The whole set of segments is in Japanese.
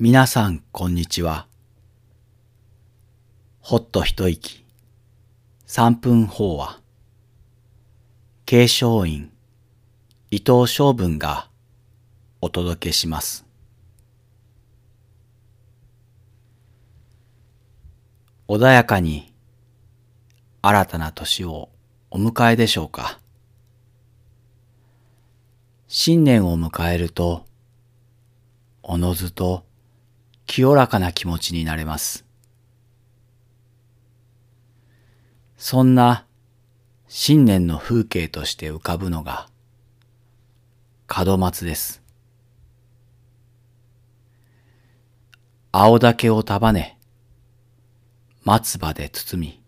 皆さんこんにちは。ほっと一息、三分法話、継承院、伊藤昌文がお届けします。穏やかに新たな年をお迎えでしょうか。新年を迎えると、おのずと清らかな気持ちになれます。そんな新年の風景として浮かぶのが門松です。青竹を束ね、松葉で包み、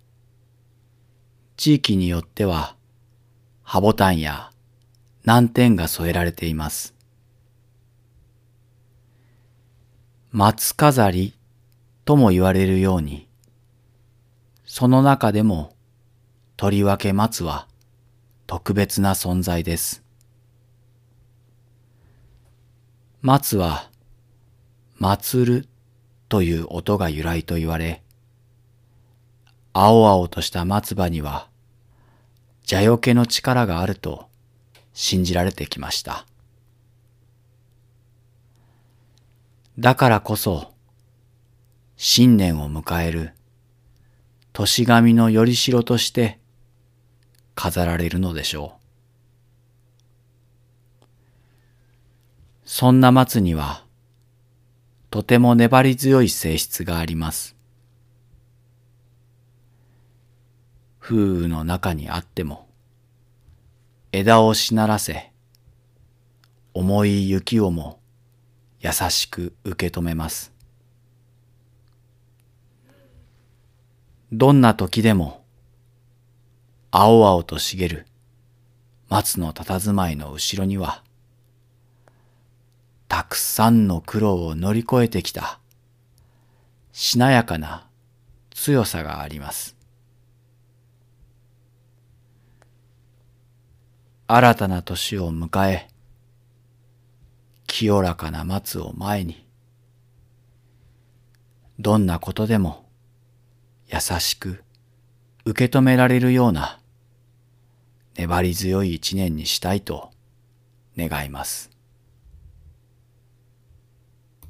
地域によっては葉ボタンや難点が添えられています。松飾りとも言われるように、その中でもとりわけ松は特別な存在です。松は、祭るという音が由来と言われ、青々とした松葉には蛇よけの力があると信じられてきました。だからこそ、新年を迎える年神のよりしろとして飾られるのでしょう。そんな松には、とても粘り強い性質があります。風雨の中にあっても、枝をしならせ、重い雪をも優しく受け止めます。どんな時でも、青々と茂る松の佇まいの後ろには、たくさんの苦労を乗り越えてきた、しなやかな強さがあります。新たな年を迎え、清らかな松を前に、どんなことでも優しく受け止められるような粘り強い一年にしたいと願います。